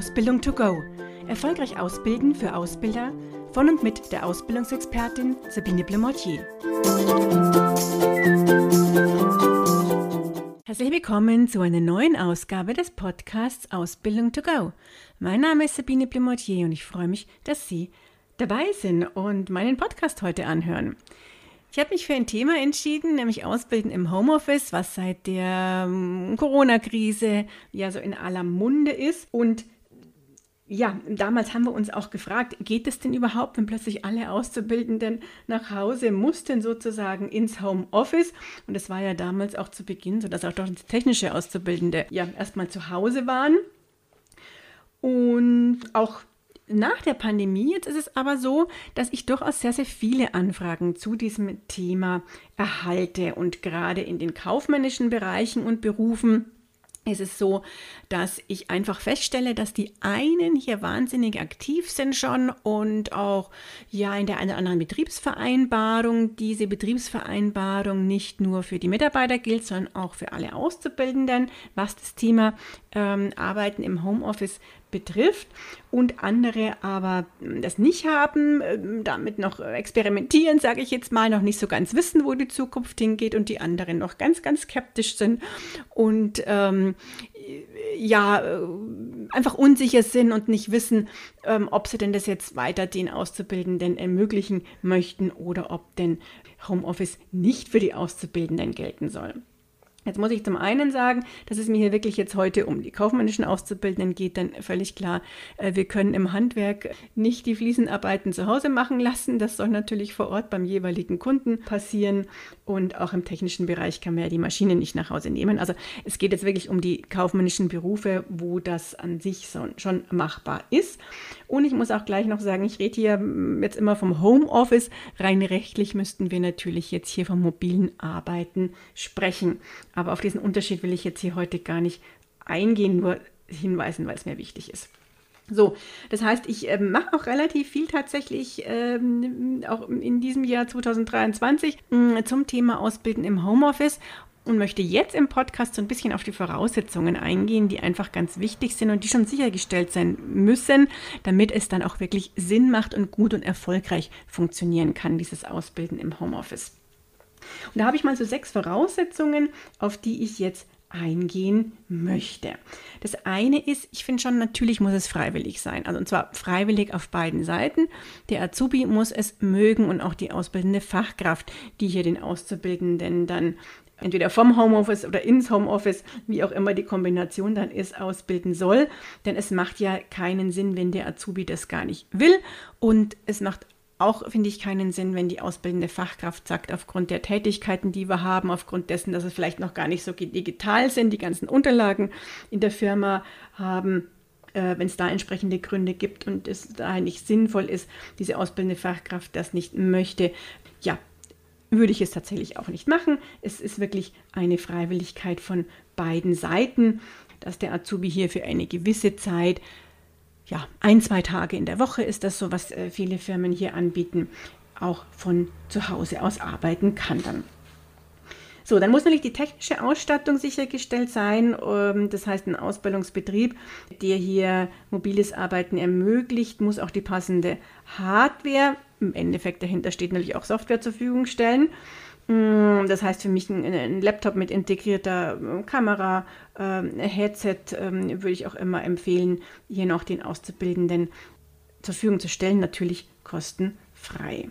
Ausbildung to go. Erfolgreich ausbilden für Ausbilder von und mit der Ausbildungsexpertin Sabine Blemortier. Herzlich willkommen zu einer neuen Ausgabe des Podcasts Ausbildung to go. Mein Name ist Sabine Blemortier und ich freue mich, dass Sie dabei sind und meinen Podcast heute anhören. Ich habe mich für ein Thema entschieden, nämlich Ausbilden im Homeoffice, was seit der ähm, Corona-Krise ja so in aller Munde ist. Und ja, damals haben wir uns auch gefragt, geht es denn überhaupt, wenn plötzlich alle Auszubildenden nach Hause mussten, sozusagen ins Homeoffice? Und es war ja damals auch zu Beginn so, dass auch technische Auszubildende ja erstmal zu Hause waren. Und auch nach der Pandemie jetzt ist es aber so, dass ich durchaus sehr, sehr viele Anfragen zu diesem Thema erhalte und gerade in den kaufmännischen Bereichen und Berufen ist es so, dass ich einfach feststelle, dass die einen hier wahnsinnig aktiv sind schon und auch ja in der einen oder anderen Betriebsvereinbarung diese Betriebsvereinbarung nicht nur für die Mitarbeiter gilt, sondern auch für alle Auszubildenden, was das Thema ähm, Arbeiten im Homeoffice betrifft und andere aber das nicht haben, ähm, damit noch experimentieren, sage ich jetzt mal, noch nicht so ganz wissen, wo die Zukunft hingeht und die anderen noch ganz, ganz skeptisch sind und ähm, ja, äh, einfach unsicher sind und nicht wissen, ähm, ob sie denn das jetzt weiter den Auszubildenden ermöglichen möchten oder ob denn Homeoffice nicht für die Auszubildenden gelten soll. Jetzt muss ich zum einen sagen, dass es mir hier wirklich jetzt heute um die kaufmännischen Auszubildenden geht, denn völlig klar, äh, wir können im Handwerk nicht die Fliesenarbeiten zu Hause machen lassen. Das soll natürlich vor Ort beim jeweiligen Kunden passieren und auch im technischen Bereich kann man ja die Maschine nicht nach Hause nehmen. Also es geht jetzt wirklich um die kaufmännischen Berufe, wo das an sich schon machbar ist. Und ich muss auch gleich noch sagen, ich rede hier jetzt immer vom Homeoffice. Rein rechtlich müssten wir natürlich jetzt hier vom mobilen Arbeiten sprechen. Aber auf diesen Unterschied will ich jetzt hier heute gar nicht eingehen, nur hinweisen, weil es mir wichtig ist. So, das heißt, ich äh, mache auch relativ viel tatsächlich ähm, auch in diesem Jahr 2023 äh, zum Thema Ausbilden im Homeoffice und möchte jetzt im Podcast so ein bisschen auf die Voraussetzungen eingehen, die einfach ganz wichtig sind und die schon sichergestellt sein müssen, damit es dann auch wirklich Sinn macht und gut und erfolgreich funktionieren kann, dieses Ausbilden im Homeoffice. Und da habe ich mal so sechs Voraussetzungen, auf die ich jetzt eingehen möchte. Das eine ist, ich finde schon, natürlich muss es freiwillig sein. Also und zwar freiwillig auf beiden Seiten. Der Azubi muss es mögen und auch die ausbildende Fachkraft, die hier den Auszubildenden dann entweder vom Homeoffice oder ins Homeoffice, wie auch immer die Kombination dann ist, ausbilden soll. Denn es macht ja keinen Sinn, wenn der Azubi das gar nicht will. Und es macht auch finde ich keinen Sinn, wenn die ausbildende Fachkraft sagt, aufgrund der Tätigkeiten, die wir haben, aufgrund dessen, dass es vielleicht noch gar nicht so digital sind, die ganzen Unterlagen in der Firma haben, äh, wenn es da entsprechende Gründe gibt und es daher nicht sinnvoll ist, diese ausbildende Fachkraft das nicht möchte, ja, würde ich es tatsächlich auch nicht machen. Es ist wirklich eine Freiwilligkeit von beiden Seiten, dass der Azubi hier für eine gewisse Zeit ja, ein, zwei Tage in der Woche ist das so, was äh, viele Firmen hier anbieten, auch von zu Hause aus arbeiten kann dann. So, dann muss natürlich die technische Ausstattung sichergestellt sein. Ähm, das heißt, ein Ausbildungsbetrieb, der hier mobiles Arbeiten ermöglicht, muss auch die passende Hardware, im Endeffekt dahinter steht natürlich auch Software zur Verfügung stellen. Mm, das heißt für mich ein, ein Laptop mit integrierter äh, Kamera, äh, Headset äh, würde ich auch immer empfehlen, hier noch den Auszubildenden zur Verfügung zu stellen, natürlich kostenfrei.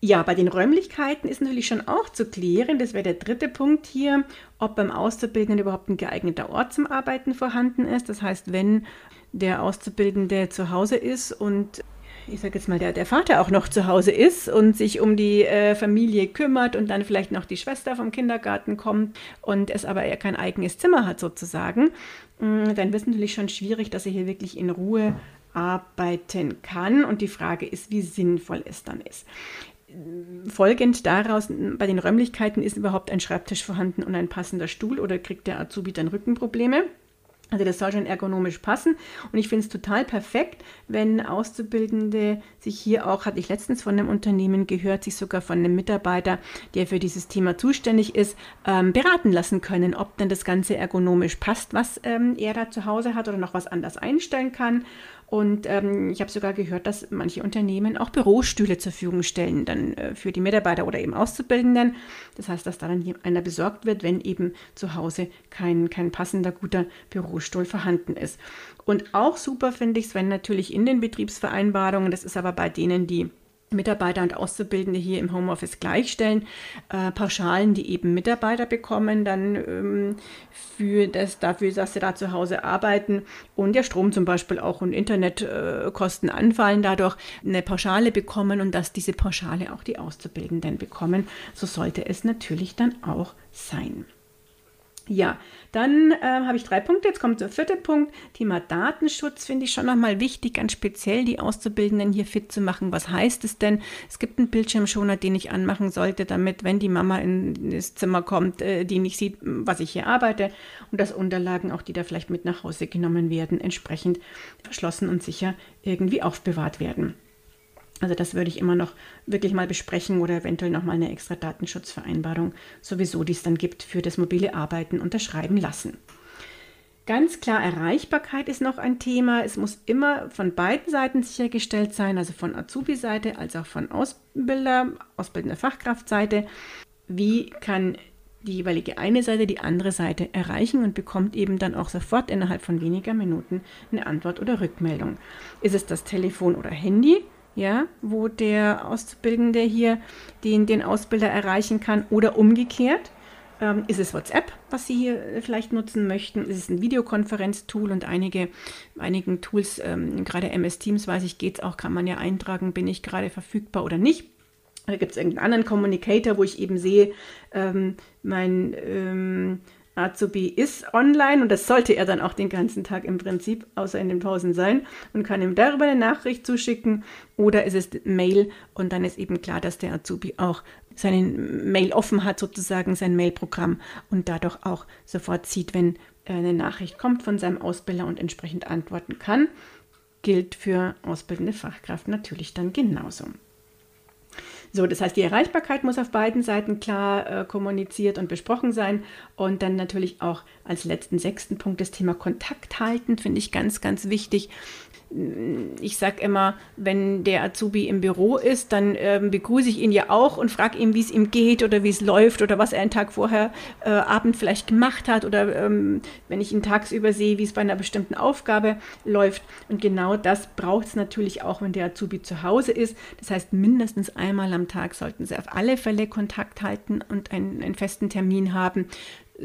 Ja, bei den Räumlichkeiten ist natürlich schon auch zu klären, das wäre der dritte Punkt hier, ob beim Auszubildenden überhaupt ein geeigneter Ort zum Arbeiten vorhanden ist. Das heißt, wenn der Auszubildende zu Hause ist und ich sage jetzt mal, der, der Vater auch noch zu Hause ist und sich um die äh, Familie kümmert und dann vielleicht noch die Schwester vom Kindergarten kommt und es aber er kein eigenes Zimmer hat sozusagen, mm, dann wird es natürlich schon schwierig, dass er hier wirklich in Ruhe arbeiten kann. Und die Frage ist, wie sinnvoll es dann ist. Folgend daraus, bei den Räumlichkeiten ist überhaupt ein Schreibtisch vorhanden und ein passender Stuhl oder kriegt der Azubi dann Rückenprobleme? Also das soll schon ergonomisch passen und ich finde es total perfekt, wenn Auszubildende sich hier auch, hatte ich letztens von einem Unternehmen gehört, sich sogar von einem Mitarbeiter, der für dieses Thema zuständig ist, ähm, beraten lassen können, ob denn das Ganze ergonomisch passt, was ähm, er da zu Hause hat oder noch was anders einstellen kann. Und ähm, ich habe sogar gehört, dass manche Unternehmen auch Bürostühle zur Verfügung stellen, dann äh, für die Mitarbeiter oder eben Auszubildenden. Das heißt, dass da dann einer besorgt wird, wenn eben zu Hause kein, kein passender, guter Bürostuhl vorhanden ist. Und auch super finde ich es, wenn natürlich in den Betriebsvereinbarungen, das ist aber bei denen, die Mitarbeiter und Auszubildende hier im Homeoffice gleichstellen. Äh, Pauschalen, die eben Mitarbeiter bekommen, dann ähm, für das, dafür, dass sie da zu Hause arbeiten und der Strom zum Beispiel auch und Internetkosten äh, anfallen, dadurch eine Pauschale bekommen und dass diese Pauschale auch die Auszubildenden bekommen. So sollte es natürlich dann auch sein. Ja, dann äh, habe ich drei Punkte. Jetzt kommt der vierte Punkt. Thema Datenschutz finde ich schon nochmal wichtig, ganz speziell die Auszubildenden hier fit zu machen. Was heißt es denn? Es gibt einen Bildschirmschoner, den ich anmachen sollte, damit, wenn die Mama in das Zimmer kommt, äh, die nicht sieht, was ich hier arbeite und dass Unterlagen, auch die da vielleicht mit nach Hause genommen werden, entsprechend verschlossen und sicher irgendwie aufbewahrt werden. Also das würde ich immer noch wirklich mal besprechen oder eventuell nochmal eine extra Datenschutzvereinbarung, sowieso die es dann gibt, für das mobile Arbeiten unterschreiben lassen. Ganz klar, Erreichbarkeit ist noch ein Thema. Es muss immer von beiden Seiten sichergestellt sein, also von Azubi-Seite als auch von Ausbilder, ausbildender Fachkraftseite. Wie kann die jeweilige eine Seite die andere Seite erreichen und bekommt eben dann auch sofort innerhalb von weniger Minuten eine Antwort oder Rückmeldung. Ist es das Telefon oder Handy? Ja, wo der Auszubildende hier den, den Ausbilder erreichen kann oder umgekehrt. Ähm, ist es WhatsApp, was Sie hier äh, vielleicht nutzen möchten? Ist es ein Videokonferenztool und einige, einigen Tools, ähm, gerade MS Teams, weiß ich, geht es auch, kann man ja eintragen, bin ich gerade verfügbar oder nicht. Oder gibt es irgendeinen anderen Communicator, wo ich eben sehe, ähm, mein ähm, Azubi ist online und das sollte er dann auch den ganzen Tag im Prinzip, außer in den Pausen sein und kann ihm darüber eine Nachricht zuschicken oder ist es Mail und dann ist eben klar, dass der Azubi auch seinen Mail offen hat, sozusagen sein Mailprogramm und dadurch auch sofort sieht, wenn eine Nachricht kommt von seinem Ausbilder und entsprechend antworten kann. Gilt für ausbildende Fachkraft natürlich dann genauso. So, das heißt, die Erreichbarkeit muss auf beiden Seiten klar äh, kommuniziert und besprochen sein. Und dann natürlich auch als letzten sechsten Punkt das Thema Kontakt halten, finde ich ganz, ganz wichtig ich sage immer, wenn der Azubi im Büro ist, dann ähm, begrüße ich ihn ja auch und frage ihn, wie es ihm geht oder wie es läuft oder was er einen Tag vorher, äh, Abend vielleicht gemacht hat oder ähm, wenn ich ihn tagsüber sehe, wie es bei einer bestimmten Aufgabe läuft. Und genau das braucht es natürlich auch, wenn der Azubi zu Hause ist. Das heißt, mindestens einmal am Tag sollten sie auf alle Fälle Kontakt halten und einen, einen festen Termin haben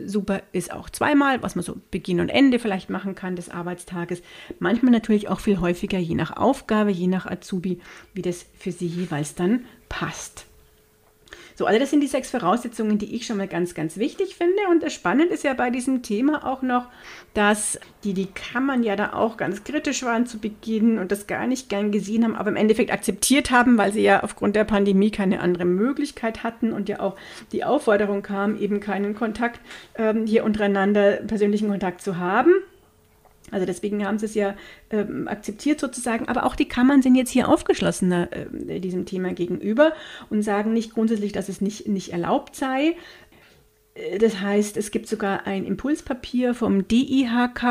super ist auch zweimal, was man so Beginn und Ende vielleicht machen kann des Arbeitstages. Manchmal natürlich auch viel häufiger, je nach Aufgabe, je nach Azubi, wie das für sie jeweils dann passt. So, also das sind die sechs Voraussetzungen, die ich schon mal ganz, ganz wichtig finde. Und das Spannende ist ja bei diesem Thema auch noch, dass die, die Kammern ja da auch ganz kritisch waren zu Beginn und das gar nicht gern gesehen haben, aber im Endeffekt akzeptiert haben, weil sie ja aufgrund der Pandemie keine andere Möglichkeit hatten und ja auch die Aufforderung kam, eben keinen Kontakt ähm, hier untereinander, persönlichen Kontakt zu haben. Also deswegen haben sie es ja ähm, akzeptiert sozusagen, aber auch die Kammern sind jetzt hier aufgeschlossener äh, diesem Thema gegenüber und sagen nicht grundsätzlich, dass es nicht, nicht erlaubt sei. Äh, das heißt, es gibt sogar ein Impulspapier vom DIHK,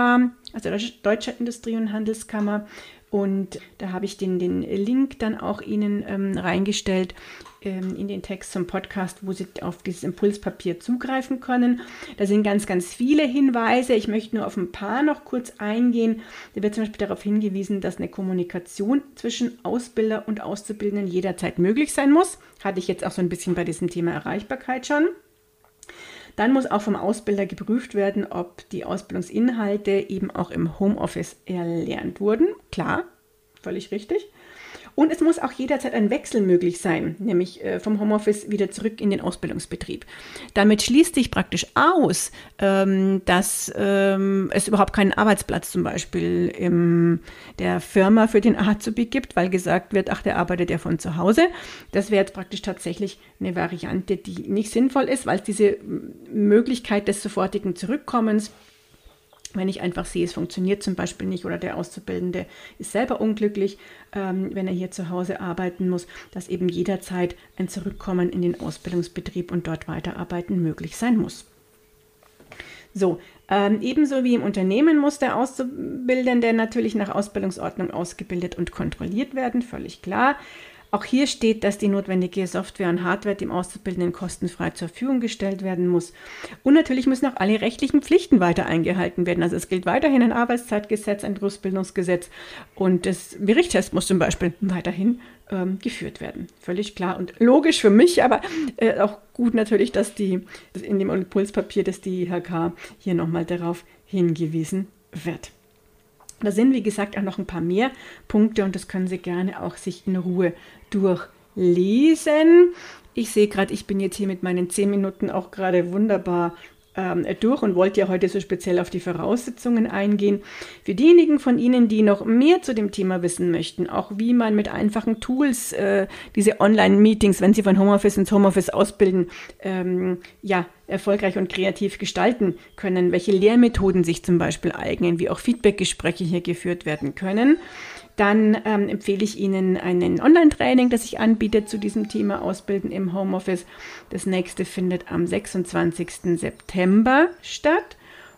also Deutscher Industrie- und Handelskammer, und da habe ich den, den Link dann auch Ihnen ähm, reingestellt ähm, in den Text zum Podcast, wo Sie auf dieses Impulspapier zugreifen können. Da sind ganz, ganz viele Hinweise. Ich möchte nur auf ein paar noch kurz eingehen. Da wird zum Beispiel darauf hingewiesen, dass eine Kommunikation zwischen Ausbilder und Auszubildenden jederzeit möglich sein muss. Hatte ich jetzt auch so ein bisschen bei diesem Thema Erreichbarkeit schon. Dann muss auch vom Ausbilder geprüft werden, ob die Ausbildungsinhalte eben auch im Homeoffice erlernt wurden. Klar, völlig richtig. Und es muss auch jederzeit ein Wechsel möglich sein, nämlich äh, vom Homeoffice wieder zurück in den Ausbildungsbetrieb. Damit schließt sich praktisch aus, ähm, dass ähm, es überhaupt keinen Arbeitsplatz zum Beispiel in der Firma für den Azubi gibt, weil gesagt wird, ach, der arbeitet ja von zu Hause. Das wäre jetzt praktisch tatsächlich eine Variante, die nicht sinnvoll ist, weil es diese Möglichkeit des sofortigen Zurückkommens wenn ich einfach sehe, es funktioniert zum Beispiel nicht oder der Auszubildende ist selber unglücklich, ähm, wenn er hier zu Hause arbeiten muss, dass eben jederzeit ein Zurückkommen in den Ausbildungsbetrieb und dort weiterarbeiten möglich sein muss. So, ähm, ebenso wie im Unternehmen muss der Auszubildende natürlich nach Ausbildungsordnung ausgebildet und kontrolliert werden, völlig klar. Auch hier steht, dass die notwendige Software und Hardware dem Auszubildenden kostenfrei zur Verfügung gestellt werden muss. Und natürlich müssen auch alle rechtlichen Pflichten weiter eingehalten werden. Also es gilt weiterhin ein Arbeitszeitgesetz, ein Berufsbildungsgesetz und das Berichtstest muss zum Beispiel weiterhin ähm, geführt werden. Völlig klar und logisch für mich, aber äh, auch gut natürlich, dass die in dem Impulspapier, dass die IHK hier nochmal darauf hingewiesen wird. Da sind, wie gesagt, auch noch ein paar mehr Punkte und das können Sie gerne auch sich in Ruhe durchlesen. Ich sehe gerade, ich bin jetzt hier mit meinen zehn Minuten auch gerade wunderbar ähm, durch und wollte ja heute so speziell auf die Voraussetzungen eingehen. Für diejenigen von Ihnen, die noch mehr zu dem Thema wissen möchten, auch wie man mit einfachen Tools äh, diese Online-Meetings, wenn Sie von Homeoffice ins Homeoffice ausbilden, ähm, ja, erfolgreich und kreativ gestalten können, welche Lehrmethoden sich zum Beispiel eignen, wie auch Feedbackgespräche hier geführt werden können dann ähm, empfehle ich Ihnen einen Online-Training, das ich anbiete zu diesem Thema Ausbilden im Homeoffice. Das nächste findet am 26. September statt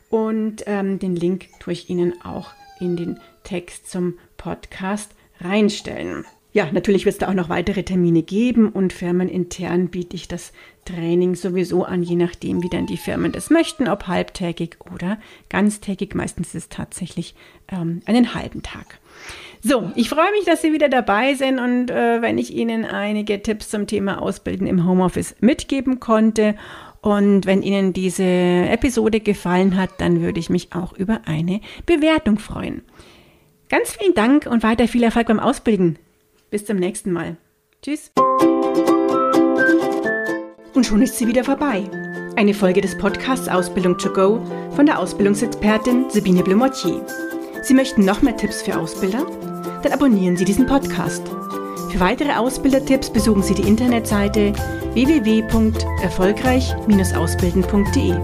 und ähm, den Link tue ich Ihnen auch in den Text zum Podcast reinstellen. Ja, natürlich wird es da auch noch weitere Termine geben und firmenintern biete ich das Training sowieso an, je nachdem, wie dann die Firmen das möchten, ob halbtägig oder ganztägig. Meistens ist es tatsächlich ähm, einen halben Tag. So, ich freue mich, dass Sie wieder dabei sind und äh, wenn ich Ihnen einige Tipps zum Thema Ausbilden im Homeoffice mitgeben konnte. Und wenn Ihnen diese Episode gefallen hat, dann würde ich mich auch über eine Bewertung freuen. Ganz vielen Dank und weiter viel Erfolg beim Ausbilden. Bis zum nächsten Mal. Tschüss. Und schon ist sie wieder vorbei. Eine Folge des Podcasts Ausbildung to go von der Ausbildungsexpertin Sabine Blumotier. Sie möchten noch mehr Tipps für Ausbilder? Dann abonnieren Sie diesen Podcast. Für weitere Ausbildertipps besuchen Sie die Internetseite www.erfolgreich-ausbilden.de.